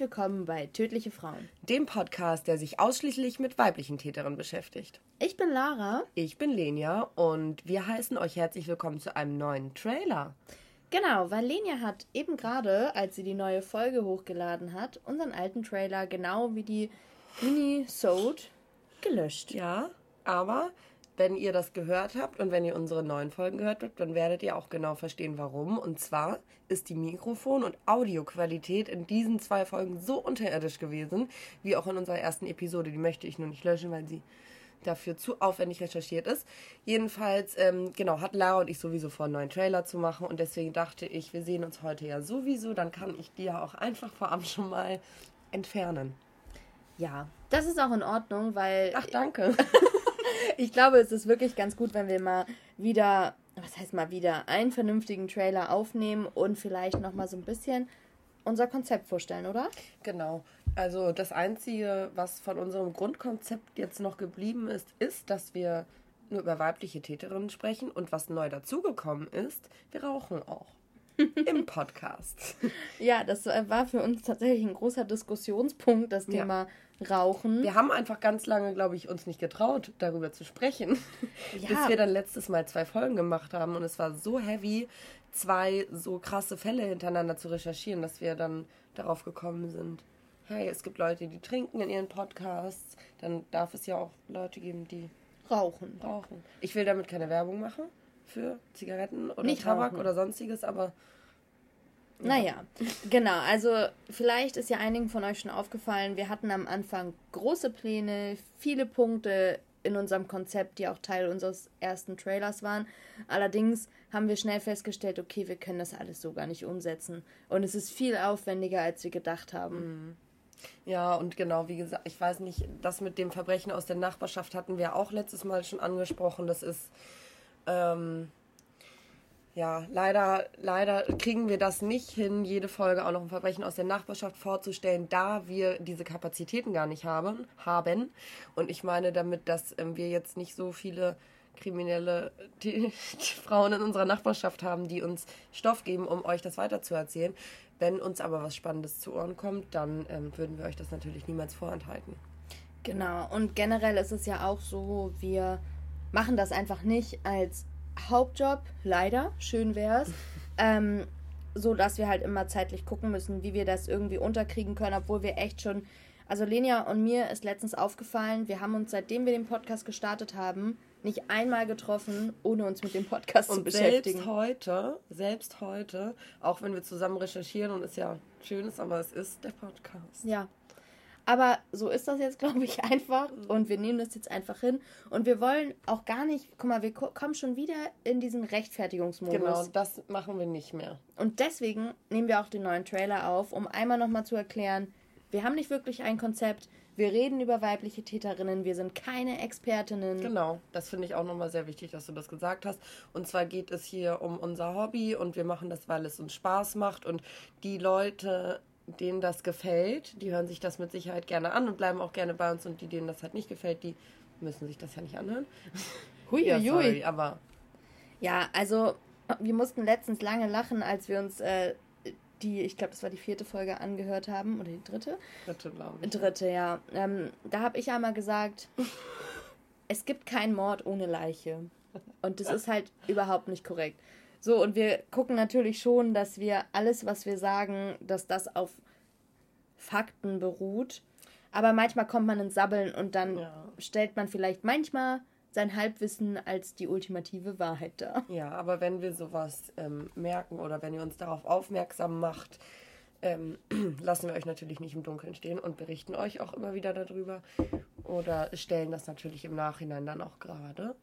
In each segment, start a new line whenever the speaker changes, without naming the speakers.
willkommen bei Tödliche Frauen,
dem Podcast, der sich ausschließlich mit weiblichen Täterinnen beschäftigt.
Ich bin Lara.
Ich bin Lenia und wir heißen euch herzlich willkommen zu einem neuen Trailer.
Genau, weil Lenia hat eben gerade, als sie die neue Folge hochgeladen hat, unseren alten Trailer genau wie die Mini-Sode gelöscht.
Ja, aber wenn ihr das gehört habt und wenn ihr unsere neuen Folgen gehört habt, dann werdet ihr auch genau verstehen, warum. Und zwar ist die Mikrofon- und Audioqualität in diesen zwei Folgen so unterirdisch gewesen, wie auch in unserer ersten Episode. Die möchte ich nur nicht löschen, weil sie dafür zu aufwendig recherchiert ist. Jedenfalls, ähm, genau, hat Lara und ich sowieso vor, einen neuen Trailer zu machen und deswegen dachte ich, wir sehen uns heute ja sowieso, dann kann ich die ja auch einfach vorab schon mal entfernen.
Ja, das ist auch in Ordnung, weil.
Ach, danke.
ich glaube, es ist wirklich ganz gut, wenn wir mal wieder, was heißt mal wieder, einen vernünftigen Trailer aufnehmen und vielleicht nochmal so ein bisschen unser Konzept vorstellen, oder?
Genau. Also das Einzige, was von unserem Grundkonzept jetzt noch geblieben ist, ist, dass wir nur über weibliche Täterinnen sprechen und was neu dazugekommen ist, wir rauchen auch. Im Podcast.
Ja, das war für uns tatsächlich ein großer Diskussionspunkt, das Thema ja. Rauchen.
Wir haben einfach ganz lange, glaube ich, uns nicht getraut, darüber zu sprechen. Ja. Bis wir dann letztes Mal zwei Folgen gemacht haben und es war so heavy, zwei so krasse Fälle hintereinander zu recherchieren, dass wir dann darauf gekommen sind. Hey, es gibt Leute, die trinken in ihren Podcasts, dann darf es ja auch Leute geben, die
rauchen.
Rauchen. Ich will damit keine Werbung machen für Zigaretten oder Nicht Tabak rauchen. oder sonstiges, aber.
Ja. Naja, genau. Also, vielleicht ist ja einigen von euch schon aufgefallen, wir hatten am Anfang große Pläne, viele Punkte in unserem Konzept, die auch Teil unseres ersten Trailers waren. Allerdings haben wir schnell festgestellt, okay, wir können das alles so gar nicht umsetzen. Und es ist viel aufwendiger, als wir gedacht haben.
Mhm. Ja, und genau, wie gesagt, ich weiß nicht, das mit dem Verbrechen aus der Nachbarschaft hatten wir auch letztes Mal schon angesprochen. Das ist ähm, ja, leider, leider kriegen wir das nicht hin, jede Folge auch noch ein Verbrechen aus der Nachbarschaft vorzustellen, da wir diese Kapazitäten gar nicht haben. haben. Und ich meine damit, dass ähm, wir jetzt nicht so viele kriminelle die, die Frauen in unserer Nachbarschaft haben, die uns Stoff geben, um euch das weiterzuerzählen. Wenn uns aber was Spannendes zu Ohren kommt, dann ähm, würden wir euch das natürlich niemals vorenthalten.
Genau, und generell ist es ja auch so, wir machen das einfach nicht als Hauptjob, leider, schön wär's. ähm, so dass wir halt immer zeitlich gucken müssen, wie wir das irgendwie unterkriegen können, obwohl wir echt schon. Also Lenia und mir ist letztens aufgefallen, wir haben uns, seitdem wir den Podcast gestartet haben, nicht einmal getroffen, ohne uns mit dem Podcast und zu beschäftigen.
Selbst heute, selbst heute, auch wenn wir zusammen recherchieren und es ja schön ist, aber es ist der Podcast.
Ja, aber so ist das jetzt, glaube ich, einfach. Und wir nehmen das jetzt einfach hin. Und wir wollen auch gar nicht, guck mal, wir kommen schon wieder in diesen Rechtfertigungsmodus.
Genau, das machen wir nicht mehr.
Und deswegen nehmen wir auch den neuen Trailer auf, um einmal nochmal zu erklären, wir haben nicht wirklich ein Konzept. Wir reden über weibliche Täterinnen. Wir sind keine Expertinnen.
Genau, das finde ich auch nochmal sehr wichtig, dass du das gesagt hast. Und zwar geht es hier um unser Hobby und wir machen das, weil es uns Spaß macht. Und die Leute, denen das gefällt, die hören sich das mit Sicherheit gerne an und bleiben auch gerne bei uns. Und die, denen das halt nicht gefällt, die müssen sich das ja nicht anhören. Hui, ja, sorry,
aber. Ja, also wir mussten letztens lange lachen, als wir uns äh, die, ich glaube, das war die vierte Folge angehört haben. Oder die dritte?
Dritte, glaube ich.
Dritte, ja. Ähm, da habe ich einmal gesagt, es gibt keinen Mord ohne Leiche. Und das ist halt überhaupt nicht korrekt. So, und wir gucken natürlich schon, dass wir alles, was wir sagen, dass das auf Fakten beruht. Aber manchmal kommt man ins Sabbeln und dann ja. stellt man vielleicht manchmal sein Halbwissen als die ultimative Wahrheit dar.
Ja, aber wenn wir sowas ähm, merken oder wenn ihr uns darauf aufmerksam macht, ähm, lassen wir euch natürlich nicht im Dunkeln stehen und berichten euch auch immer wieder darüber oder stellen das natürlich im Nachhinein dann auch gerade.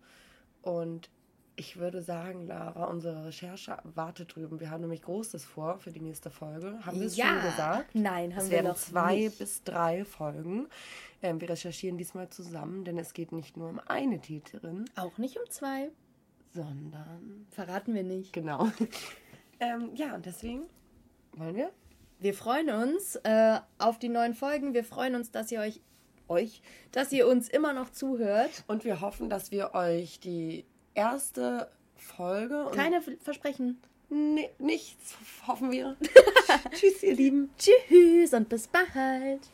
Und ich würde sagen, Lara, unsere Recherche wartet drüben. Wir haben nämlich Großes vor für die nächste Folge. Haben wir es ja. schon gesagt?
Nein, haben
es
wir
werden zwei nicht. bis drei Folgen. Ähm, wir recherchieren diesmal zusammen, denn es geht nicht nur um eine Täterin.
Auch nicht um zwei.
Sondern.
Verraten wir nicht.
Genau. ähm, ja, und deswegen wollen wir.
Wir freuen uns äh, auf die neuen Folgen. Wir freuen uns, dass ihr euch euch, dass ihr uns immer noch zuhört.
Und wir hoffen, dass wir euch die erste Folge.
Keine Versprechen.
Nee, nichts, hoffen wir. Tschüss, ihr Lieben.
Tschüss und bis bald.